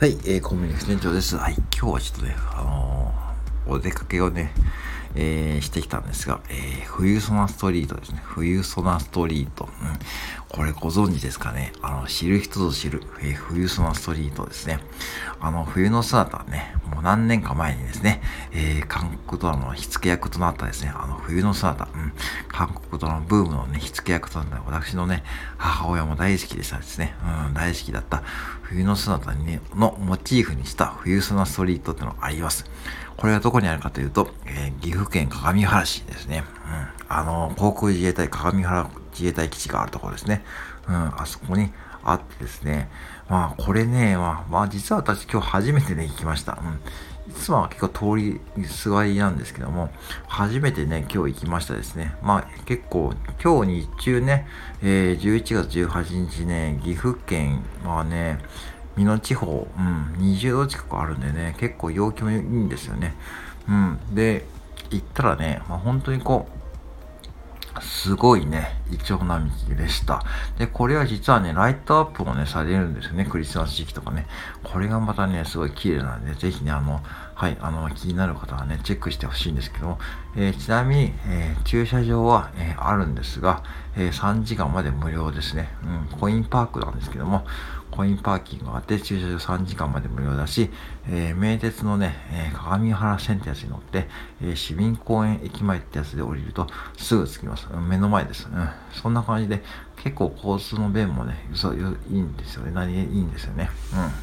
はい、えー、コンビニ副店長です。はい、今日はちょっとね、あのー、お出かけをね、えー、してきたんですが、えー、冬ソナストリートですね。冬ソナストリート。うん。これご存知ですかねあの、知る人ぞ知る、えー、冬ソナストリートですね。あの、冬の姿はね、もう何年か前にですね、えー、韓国ドラマの火付け役となったですね、あの、冬の姿、うん、韓国ドラマブームのね、火付け役となった私のね、母親も大好きでしたですね。うん、大好きだった冬の姿に、ね、のモチーフにした冬ソナストリートってのがあります。これはどこにあるかというと、えー、岐阜阜県各務原市ですね。うん。あの、航空自衛隊各務原自衛隊基地があるところですね。うん。あそこにあってですね。まあ、これね、まあ、まあ、実は私今日初めてね、行きました。うん。いつもは結構通りすがりなんですけども、初めてね、今日行きましたですね。まあ結構、今日日中ね、えー、11月18日ね、岐阜県はね、美濃地方、うん、20度近くあるんでね、結構陽気もいいんですよね。うん。で、行ったらね、まあ、本当にこう、すごいね、イチョウ並木でした。で、これは実はね、ライトアップもね、されるんですよね。クリスマス時期とかね。これがまたね、すごい綺麗なんで、ぜひね、あの、はい、あの、気になる方はね、チェックしてほしいんですけども、えー、ちなみに、えー、駐車場は、えー、あるんですが、え3時間まで無料ですね。うん、コインパークなんですけども、コインパーキングがあって、駐車場3時間まで無料だし、え、名鉄のね、えー、鏡原線ってやつに乗って、え、市民公園駅前ってやつで降りるとすぐ着きます。目の前です。うん。そんな感じで、結構交通の便もね、そういいんですよね。何いいんですよね。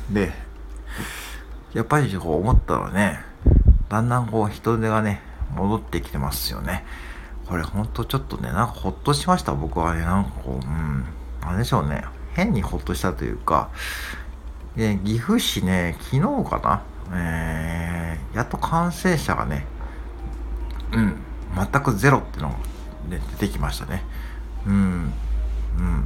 うん。で、やっぱりこう思ったらね、だんだんこう人手がね、戻ってきてますよね。これほんとちょっとね、なんかほっとしました。僕はね、なんかこう、うん、なんでしょうね。変にほっとしたというか、で岐阜市ね、昨日かな、えー、やっと感染者がね、うん、全くゼロっていうのが、ね、出てきましたね。うん、うん。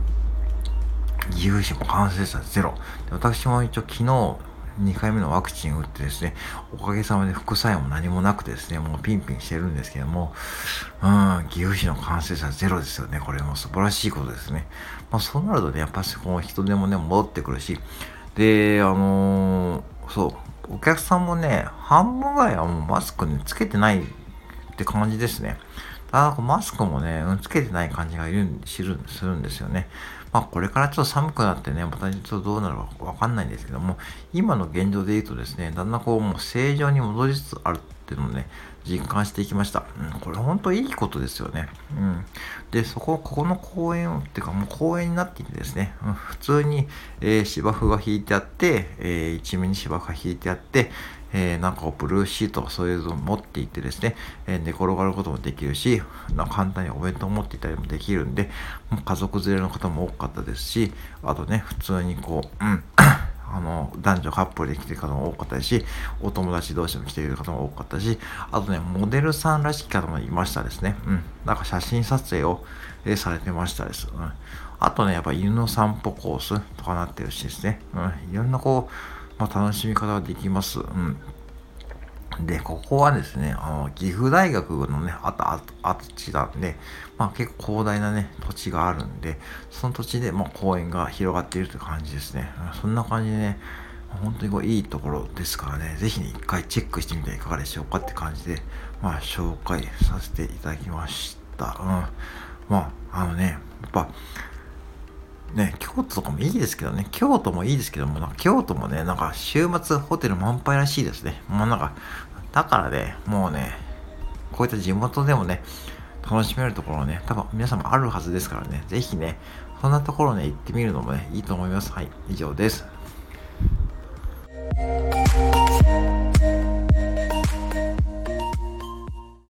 岐阜市も感染者ゼロ。私も一応昨日、2回目のワクチンを打ってですね、おかげさまで副作用も何もなくてですね、もうピンピンしてるんですけども、うん、岐阜市の感染者ゼロですよね。これも素晴らしいことですね。まあそうなるとね、やっぱりこの人手もね、戻ってくるし、で、あのー、そう、お客さんもね、半分ぐらいはもうマスクね、つけてないって感じですね。ただ、マスクもね、つけてない感じがいるするするんですよね。まあ、これからちょっと寒くなってね、またちょっとどうなるかわかんないんですけども、今の現状で言うとですね、だんだんこう、もう正常に戻りつつあるっていうのをね、実感していきました。うん、これ本当いいことですよね。うん。で、そこ、ここの公園っていうかもう公園になっていてですね、うん、普通に、えー、芝生が引いてあって、えー、一面に芝生が引いてあって、えー、なんかブルーシートそういうのを持っていってですね、えー、寝転がることもできるし、簡単にお弁当を持っていたりもできるんで、家族連れの方も多かったですし、あとね、普通にこう、うん、あの、男女カップルで来てる方も多かったし、お友達同士も来ている方も多かったし、あとね、モデルさんらしき方もいましたですね。うん。なんか写真撮影を、えー、されてましたです。うん。あとね、やっぱ犬の散歩コースとかなってるしですね。うん。いろんなこう、まあ、楽しみ方ができます。うん。で、ここはですね、あの、岐阜大学のね、あた、あと地なんで、まあ結構広大なね、土地があるんで、その土地で、まあ公園が広がっているという感じですね。そんな感じでね、本当にこういいところですからね、ぜひね、一回チェックしてみてはいかがでしょうかって感じで、まあ紹介させていただきました。うん。まあ、あのね、やっぱ、京都とかもいいですけどね、京都もいいですけども、なんか京都もね、なんか週末ホテル満杯らしいですね。もうなんか、だからね、もうね、こういった地元でもね、楽しめるところね、多分皆さんもあるはずですからね、ぜひね、そんなところね、行ってみるのもね、いいと思います。はい、以上です。